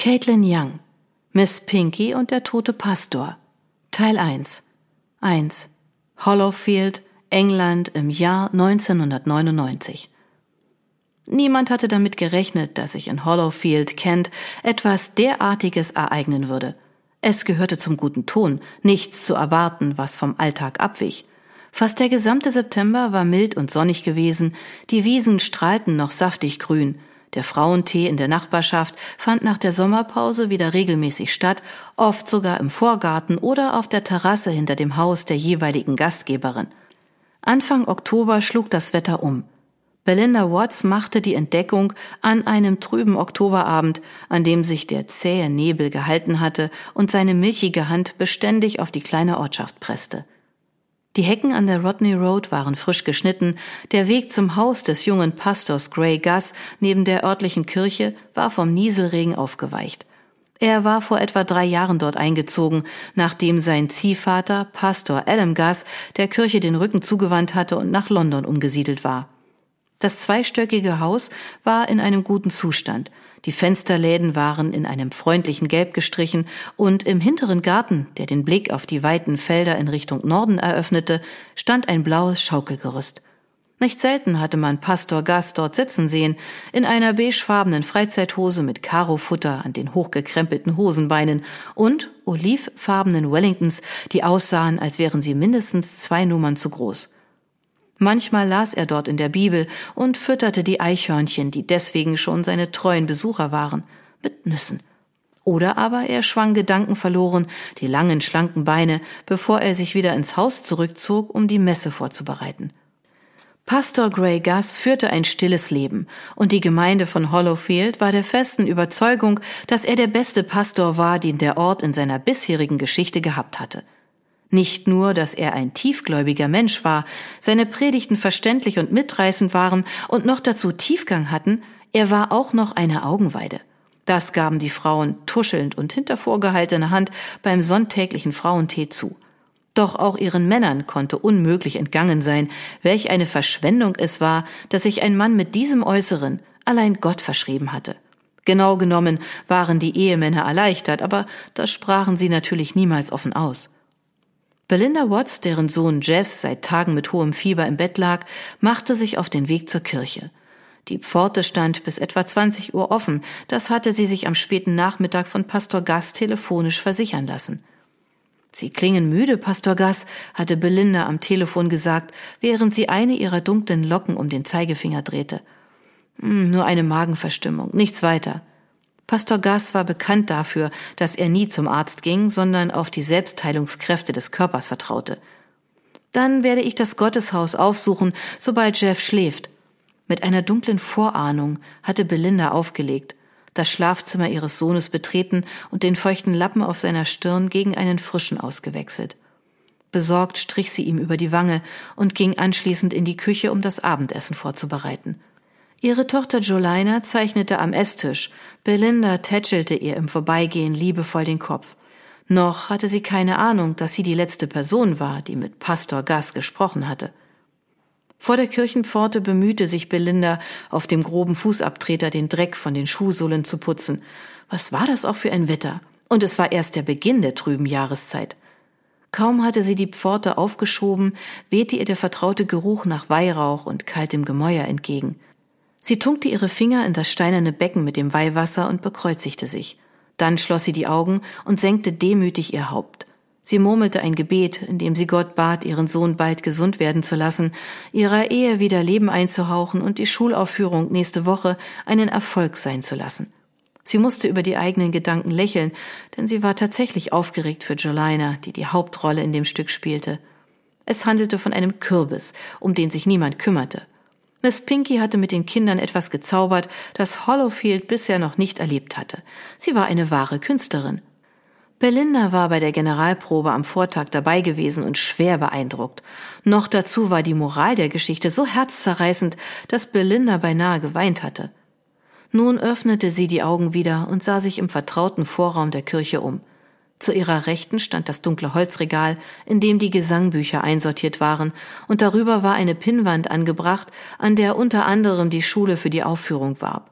Caitlin Young, Miss Pinky und der tote Pastor. Teil 1. 1. Hollowfield, England im Jahr 1999. Niemand hatte damit gerechnet, dass sich in Hollowfield, Kent, etwas derartiges ereignen würde. Es gehörte zum guten Ton, nichts zu erwarten, was vom Alltag abwich. Fast der gesamte September war mild und sonnig gewesen, die Wiesen strahlten noch saftig grün, der Frauentee in der Nachbarschaft fand nach der Sommerpause wieder regelmäßig statt, oft sogar im Vorgarten oder auf der Terrasse hinter dem Haus der jeweiligen Gastgeberin. Anfang Oktober schlug das Wetter um. Belinda Watts machte die Entdeckung an einem trüben Oktoberabend, an dem sich der zähe Nebel gehalten hatte und seine milchige Hand beständig auf die kleine Ortschaft presste. Die Hecken an der Rodney Road waren frisch geschnitten, der Weg zum Haus des jungen Pastors Gray Gus neben der örtlichen Kirche war vom Nieselregen aufgeweicht. Er war vor etwa drei Jahren dort eingezogen, nachdem sein Ziehvater, Pastor Adam Gus, der Kirche den Rücken zugewandt hatte und nach London umgesiedelt war. Das zweistöckige Haus war in einem guten Zustand. Die Fensterläden waren in einem freundlichen Gelb gestrichen und im hinteren Garten, der den Blick auf die weiten Felder in Richtung Norden eröffnete, stand ein blaues Schaukelgerüst. Nicht selten hatte man Pastor Gas dort sitzen sehen, in einer beigefarbenen Freizeithose mit Karofutter an den hochgekrempelten Hosenbeinen und olivfarbenen Wellingtons, die aussahen, als wären sie mindestens zwei Nummern zu groß. Manchmal las er dort in der Bibel und fütterte die Eichhörnchen, die deswegen schon seine treuen Besucher waren, mit Nüssen. Oder aber er schwang gedankenverloren die langen, schlanken Beine, bevor er sich wieder ins Haus zurückzog, um die Messe vorzubereiten. Pastor Gray Gus führte ein stilles Leben, und die Gemeinde von Hollowfield war der festen Überzeugung, dass er der beste Pastor war, den der Ort in seiner bisherigen Geschichte gehabt hatte. Nicht nur, dass er ein tiefgläubiger Mensch war, seine Predigten verständlich und mitreißend waren und noch dazu Tiefgang hatten, er war auch noch eine Augenweide. Das gaben die Frauen tuschelnd und hinter vorgehaltener Hand beim sonntäglichen Frauentee zu. Doch auch ihren Männern konnte unmöglich entgangen sein, welch eine Verschwendung es war, dass sich ein Mann mit diesem Äußeren allein Gott verschrieben hatte. Genau genommen waren die Ehemänner erleichtert, aber das sprachen sie natürlich niemals offen aus. Belinda Watts, deren Sohn Jeff seit Tagen mit hohem Fieber im Bett lag, machte sich auf den Weg zur Kirche. Die Pforte stand bis etwa 20 Uhr offen, das hatte sie sich am späten Nachmittag von Pastor Gass telefonisch versichern lassen. Sie klingen müde, Pastor Gass, hatte Belinda am Telefon gesagt, während sie eine ihrer dunklen Locken um den Zeigefinger drehte. Hm, nur eine Magenverstimmung, nichts weiter. Pastor Gass war bekannt dafür, dass er nie zum Arzt ging, sondern auf die Selbstheilungskräfte des Körpers vertraute. Dann werde ich das Gotteshaus aufsuchen, sobald Jeff schläft. Mit einer dunklen Vorahnung hatte Belinda aufgelegt, das Schlafzimmer ihres Sohnes betreten und den feuchten Lappen auf seiner Stirn gegen einen frischen ausgewechselt. Besorgt strich sie ihm über die Wange und ging anschließend in die Küche, um das Abendessen vorzubereiten. Ihre Tochter Jolina zeichnete am Esstisch, Belinda tätschelte ihr im Vorbeigehen liebevoll den Kopf. Noch hatte sie keine Ahnung, dass sie die letzte Person war, die mit Pastor Gas gesprochen hatte. Vor der Kirchenpforte bemühte sich Belinda, auf dem groben Fußabtreter den Dreck von den Schuhsohlen zu putzen. Was war das auch für ein Wetter? Und es war erst der Beginn der trüben Jahreszeit. Kaum hatte sie die Pforte aufgeschoben, wehte ihr der vertraute Geruch nach Weihrauch und kaltem Gemäuer entgegen. Sie tunkte ihre Finger in das steinerne Becken mit dem Weihwasser und bekreuzigte sich. Dann schloss sie die Augen und senkte demütig ihr Haupt. Sie murmelte ein Gebet, in dem sie Gott bat, ihren Sohn bald gesund werden zu lassen, ihrer Ehe wieder Leben einzuhauchen und die Schulaufführung nächste Woche einen Erfolg sein zu lassen. Sie musste über die eigenen Gedanken lächeln, denn sie war tatsächlich aufgeregt für Jolina, die die Hauptrolle in dem Stück spielte. Es handelte von einem Kürbis, um den sich niemand kümmerte. Miss Pinky hatte mit den Kindern etwas gezaubert, das Hollowfield bisher noch nicht erlebt hatte. Sie war eine wahre Künstlerin. Belinda war bei der Generalprobe am Vortag dabei gewesen und schwer beeindruckt. Noch dazu war die Moral der Geschichte so herzzerreißend, dass Belinda beinahe geweint hatte. Nun öffnete sie die Augen wieder und sah sich im vertrauten Vorraum der Kirche um. Zu ihrer Rechten stand das dunkle Holzregal, in dem die Gesangbücher einsortiert waren, und darüber war eine Pinnwand angebracht, an der unter anderem die Schule für die Aufführung warb.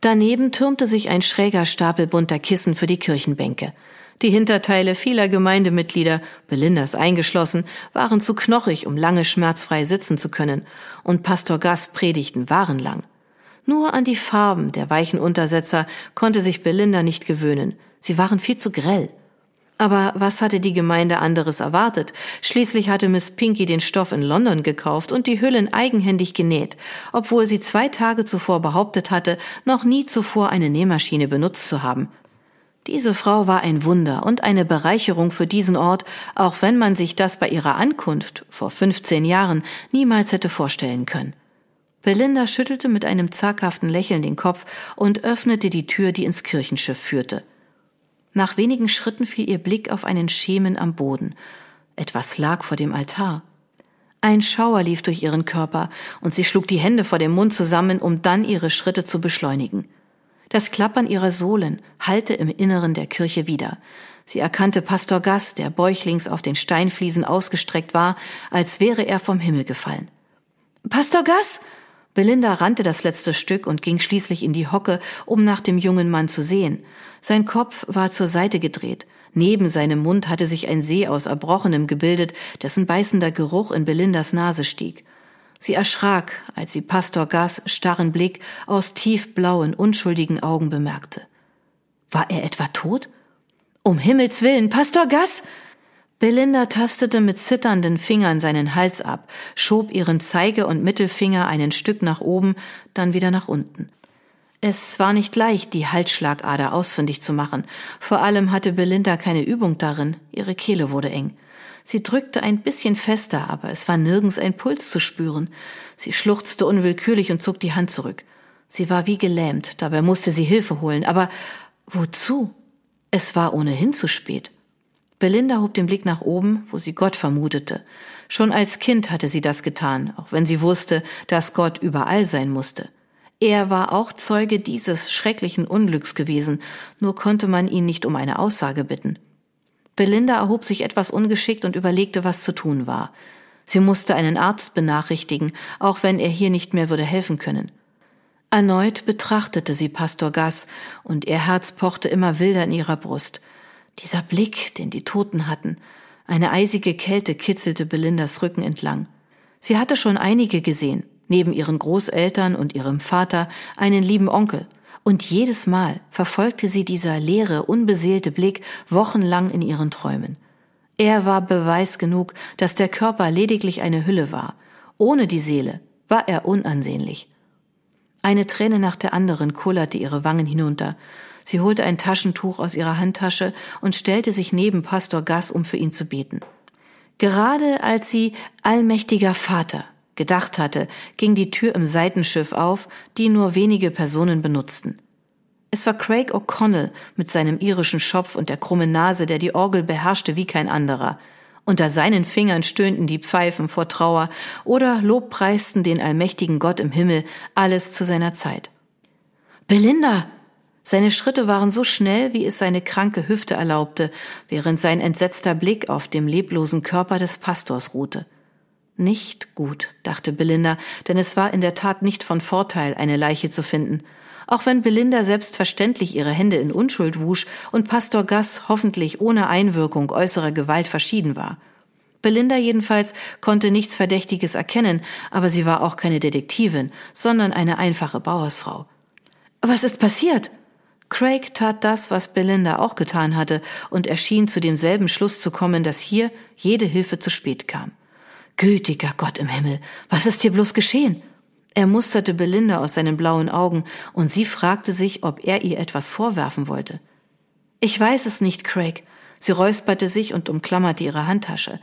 Daneben türmte sich ein schräger Stapel bunter Kissen für die Kirchenbänke. Die Hinterteile vieler Gemeindemitglieder, Belindas eingeschlossen, waren zu knochig, um lange schmerzfrei sitzen zu können, und Pastor Gass Predigten waren lang. Nur an die Farben der weichen Untersetzer konnte sich Belinda nicht gewöhnen. Sie waren viel zu grell. Aber was hatte die Gemeinde anderes erwartet? Schließlich hatte Miss Pinky den Stoff in London gekauft und die Hüllen eigenhändig genäht, obwohl sie zwei Tage zuvor behauptet hatte, noch nie zuvor eine Nähmaschine benutzt zu haben. Diese Frau war ein Wunder und eine Bereicherung für diesen Ort, auch wenn man sich das bei ihrer Ankunft vor 15 Jahren niemals hätte vorstellen können. Belinda schüttelte mit einem zaghaften Lächeln den Kopf und öffnete die Tür, die ins Kirchenschiff führte. Nach wenigen Schritten fiel ihr Blick auf einen Schemen am Boden. Etwas lag vor dem Altar. Ein Schauer lief durch ihren Körper, und sie schlug die Hände vor dem Mund zusammen, um dann ihre Schritte zu beschleunigen. Das Klappern ihrer Sohlen hallte im Inneren der Kirche wieder. Sie erkannte Pastor Gass, der bäuchlings auf den Steinfliesen ausgestreckt war, als wäre er vom Himmel gefallen. Pastor Gass! Belinda rannte das letzte Stück und ging schließlich in die Hocke, um nach dem jungen Mann zu sehen. Sein Kopf war zur Seite gedreht. Neben seinem Mund hatte sich ein See aus Erbrochenem gebildet, dessen beißender Geruch in Belindas Nase stieg. Sie erschrak, als sie Pastor Gas starren Blick aus tiefblauen, unschuldigen Augen bemerkte. War er etwa tot? Um Himmels willen, Pastor Gas! Belinda tastete mit zitternden Fingern seinen Hals ab, schob ihren Zeige- und Mittelfinger einen Stück nach oben, dann wieder nach unten. Es war nicht leicht, die Halsschlagader ausfindig zu machen. Vor allem hatte Belinda keine Übung darin. Ihre Kehle wurde eng. Sie drückte ein bisschen fester, aber es war nirgends ein Puls zu spüren. Sie schluchzte unwillkürlich und zog die Hand zurück. Sie war wie gelähmt, dabei musste sie Hilfe holen. Aber wozu? Es war ohnehin zu spät. Belinda hob den Blick nach oben, wo sie Gott vermutete. Schon als Kind hatte sie das getan, auch wenn sie wusste, dass Gott überall sein musste. Er war auch Zeuge dieses schrecklichen Unglücks gewesen, nur konnte man ihn nicht um eine Aussage bitten. Belinda erhob sich etwas ungeschickt und überlegte, was zu tun war. Sie musste einen Arzt benachrichtigen, auch wenn er hier nicht mehr würde helfen können. Erneut betrachtete sie Pastor Gass, und ihr Herz pochte immer wilder in ihrer Brust. Dieser Blick, den die Toten hatten, eine eisige Kälte kitzelte Belindas Rücken entlang. Sie hatte schon einige gesehen, neben ihren Großeltern und ihrem Vater einen lieben Onkel, und jedes Mal verfolgte sie dieser leere, unbeseelte Blick wochenlang in ihren Träumen. Er war Beweis genug, dass der Körper lediglich eine Hülle war. Ohne die Seele war er unansehnlich. Eine Träne nach der anderen kullerte ihre Wangen hinunter, Sie holte ein Taschentuch aus ihrer Handtasche und stellte sich neben Pastor Gass, um für ihn zu beten. Gerade als sie allmächtiger Vater gedacht hatte, ging die Tür im Seitenschiff auf, die nur wenige Personen benutzten. Es war Craig O'Connell mit seinem irischen Schopf und der krummen Nase, der die Orgel beherrschte wie kein anderer. Unter seinen Fingern stöhnten die Pfeifen vor Trauer oder lobpreisten den allmächtigen Gott im Himmel, alles zu seiner Zeit. Belinda, seine Schritte waren so schnell, wie es seine kranke Hüfte erlaubte, während sein entsetzter Blick auf dem leblosen Körper des Pastors ruhte. Nicht gut, dachte Belinda, denn es war in der Tat nicht von Vorteil, eine Leiche zu finden. Auch wenn Belinda selbstverständlich ihre Hände in Unschuld wusch und Pastor Gass hoffentlich ohne Einwirkung äußerer Gewalt verschieden war. Belinda jedenfalls konnte nichts Verdächtiges erkennen, aber sie war auch keine Detektivin, sondern eine einfache Bauersfrau. Was ist passiert? Craig tat das, was Belinda auch getan hatte, und erschien zu demselben Schluss zu kommen, dass hier jede Hilfe zu spät kam. Gütiger Gott im Himmel, was ist hier bloß geschehen? Er musterte Belinda aus seinen blauen Augen, und sie fragte sich, ob er ihr etwas vorwerfen wollte. Ich weiß es nicht, Craig. Sie räusperte sich und umklammerte ihre Handtasche.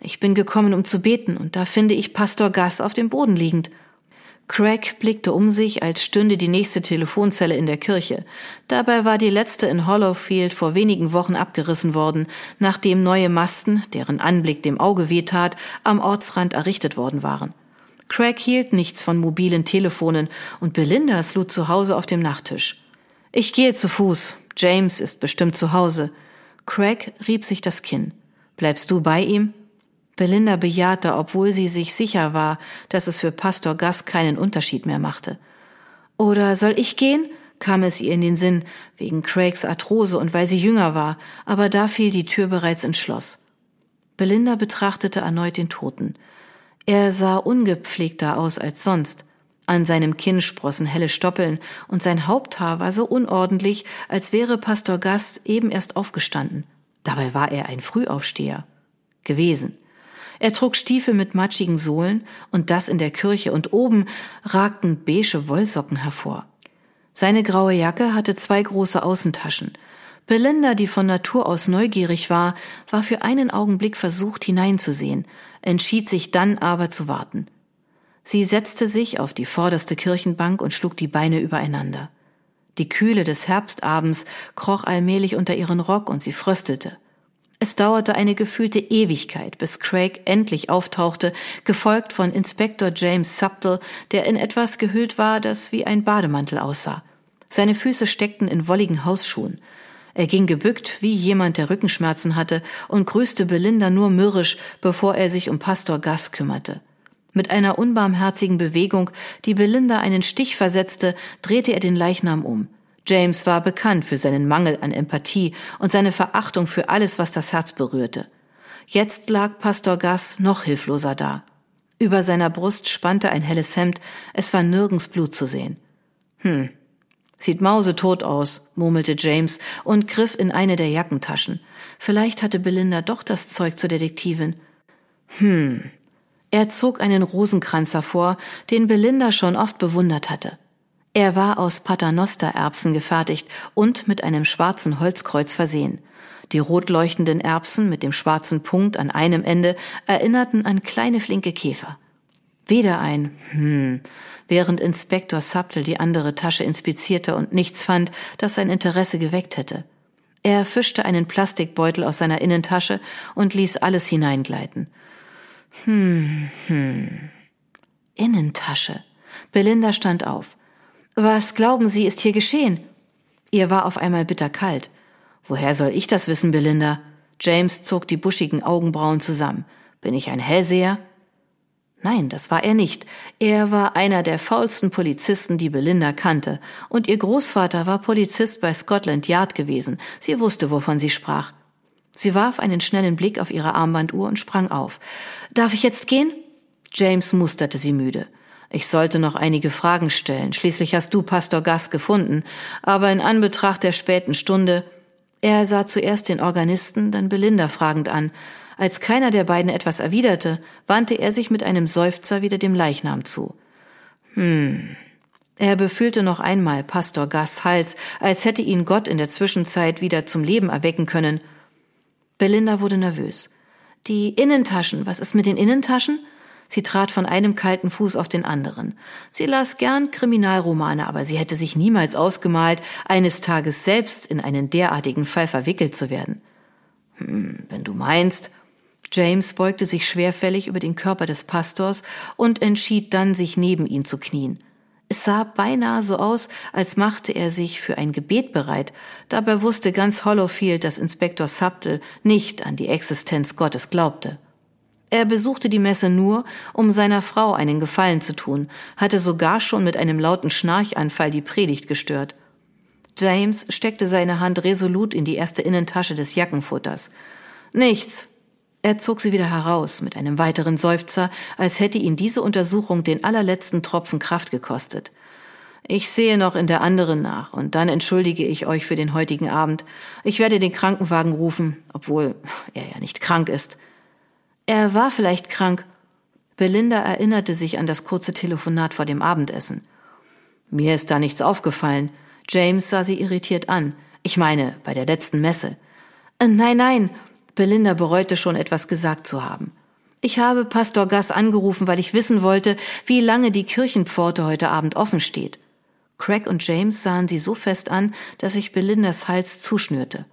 Ich bin gekommen, um zu beten, und da finde ich Pastor Gass auf dem Boden liegend. Craig blickte um sich, als stünde die nächste Telefonzelle in der Kirche. Dabei war die letzte in Hollowfield vor wenigen Wochen abgerissen worden, nachdem neue Masten, deren Anblick dem Auge wehtat, am Ortsrand errichtet worden waren. Craig hielt nichts von mobilen Telefonen und Belinda lud zu Hause auf dem Nachttisch. Ich gehe zu Fuß. James ist bestimmt zu Hause. Craig rieb sich das Kinn. Bleibst du bei ihm? Belinda bejahte, obwohl sie sich sicher war, dass es für Pastor Gass keinen Unterschied mehr machte. Oder soll ich gehen? kam es ihr in den Sinn, wegen Craigs Arthrose und weil sie jünger war, aber da fiel die Tür bereits ins Schloss. Belinda betrachtete erneut den Toten. Er sah ungepflegter aus als sonst. An seinem Kinn sprossen helle Stoppeln und sein Haupthaar war so unordentlich, als wäre Pastor Gast eben erst aufgestanden. Dabei war er ein Frühaufsteher. Gewesen. Er trug Stiefel mit matschigen Sohlen und das in der Kirche und oben ragten beige Wollsocken hervor. Seine graue Jacke hatte zwei große Außentaschen. Belinda, die von Natur aus neugierig war, war für einen Augenblick versucht hineinzusehen, entschied sich dann aber zu warten. Sie setzte sich auf die vorderste Kirchenbank und schlug die Beine übereinander. Die Kühle des Herbstabends kroch allmählich unter ihren Rock und sie fröstelte. Es dauerte eine gefühlte Ewigkeit, bis Craig endlich auftauchte, gefolgt von Inspektor James Subtle, der in etwas gehüllt war, das wie ein Bademantel aussah. Seine Füße steckten in wolligen Hausschuhen. Er ging gebückt, wie jemand, der Rückenschmerzen hatte, und grüßte Belinda nur mürrisch, bevor er sich um Pastor Gas kümmerte. Mit einer unbarmherzigen Bewegung, die Belinda einen Stich versetzte, drehte er den Leichnam um. James war bekannt für seinen Mangel an Empathie und seine Verachtung für alles, was das Herz berührte. Jetzt lag Pastor Gas noch hilfloser da. Über seiner Brust spannte ein helles Hemd, es war nirgends Blut zu sehen. Hm, sieht mausetot aus, murmelte James und griff in eine der Jackentaschen. Vielleicht hatte Belinda doch das Zeug zur Detektivin. Hm, er zog einen Rosenkranz hervor, den Belinda schon oft bewundert hatte. Er war aus Paternostererbsen gefertigt und mit einem schwarzen Holzkreuz versehen. Die rot leuchtenden Erbsen mit dem schwarzen Punkt an einem Ende erinnerten an kleine flinke Käfer. Wieder ein Hm, während Inspektor Subtle die andere Tasche inspizierte und nichts fand, das sein Interesse geweckt hätte. Er fischte einen Plastikbeutel aus seiner Innentasche und ließ alles hineingleiten. Hm, hm. Innentasche. Belinda stand auf. Was glauben Sie, ist hier geschehen? Ihr war auf einmal bitterkalt. Woher soll ich das wissen, Belinda? James zog die buschigen Augenbrauen zusammen. Bin ich ein Hellseher? Nein, das war er nicht. Er war einer der faulsten Polizisten, die Belinda kannte, und ihr Großvater war Polizist bei Scotland Yard gewesen. Sie wusste, wovon sie sprach. Sie warf einen schnellen Blick auf ihre Armbanduhr und sprang auf. Darf ich jetzt gehen? James musterte sie müde. Ich sollte noch einige Fragen stellen. Schließlich hast du Pastor Gass gefunden. Aber in Anbetracht der späten Stunde. Er sah zuerst den Organisten, dann Belinda fragend an. Als keiner der beiden etwas erwiderte, wandte er sich mit einem Seufzer wieder dem Leichnam zu. Hm. Er befühlte noch einmal Pastor Gass Hals, als hätte ihn Gott in der Zwischenzeit wieder zum Leben erwecken können. Belinda wurde nervös. Die Innentaschen, was ist mit den Innentaschen? Sie trat von einem kalten Fuß auf den anderen. Sie las gern Kriminalromane, aber sie hätte sich niemals ausgemalt, eines Tages selbst in einen derartigen Fall verwickelt zu werden. Hm, wenn du meinst. James beugte sich schwerfällig über den Körper des Pastors und entschied dann, sich neben ihn zu knien. Es sah beinahe so aus, als machte er sich für ein Gebet bereit. Dabei wusste ganz Hollowfield, dass Inspektor Subtle nicht an die Existenz Gottes glaubte. Er besuchte die Messe nur, um seiner Frau einen Gefallen zu tun, hatte sogar schon mit einem lauten Schnarchanfall die Predigt gestört. James steckte seine Hand resolut in die erste Innentasche des Jackenfutters. Nichts, er zog sie wieder heraus mit einem weiteren Seufzer, als hätte ihn diese Untersuchung den allerletzten Tropfen Kraft gekostet. Ich sehe noch in der anderen nach, und dann entschuldige ich euch für den heutigen Abend. Ich werde den Krankenwagen rufen, obwohl er ja nicht krank ist. Er war vielleicht krank. Belinda erinnerte sich an das kurze Telefonat vor dem Abendessen. Mir ist da nichts aufgefallen. James sah sie irritiert an. Ich meine, bei der letzten Messe. Äh, nein, nein, Belinda bereute schon etwas gesagt zu haben. Ich habe Pastor Gass angerufen, weil ich wissen wollte, wie lange die Kirchenpforte heute Abend offen steht. Craig und James sahen sie so fest an, dass sich Belindas Hals zuschnürte.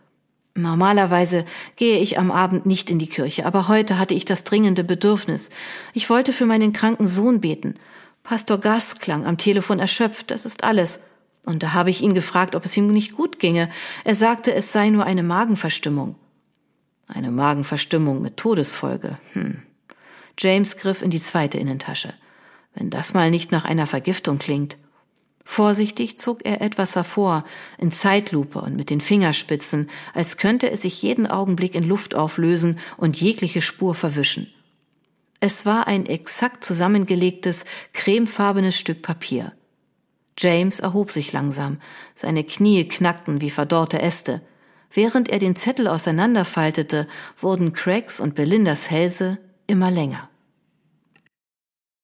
Normalerweise gehe ich am Abend nicht in die Kirche, aber heute hatte ich das dringende Bedürfnis. Ich wollte für meinen kranken Sohn beten. Pastor Gass klang am Telefon erschöpft, das ist alles. Und da habe ich ihn gefragt, ob es ihm nicht gut ginge. Er sagte, es sei nur eine Magenverstimmung. Eine Magenverstimmung mit Todesfolge. Hm. James griff in die zweite Innentasche. Wenn das mal nicht nach einer Vergiftung klingt. Vorsichtig zog er etwas hervor, in Zeitlupe und mit den Fingerspitzen, als könnte es sich jeden Augenblick in Luft auflösen und jegliche Spur verwischen. Es war ein exakt zusammengelegtes, cremefarbenes Stück Papier. James erhob sich langsam, seine Knie knackten wie verdorrte Äste. Während er den Zettel auseinanderfaltete, wurden Craigs und Belindas Hälse immer länger.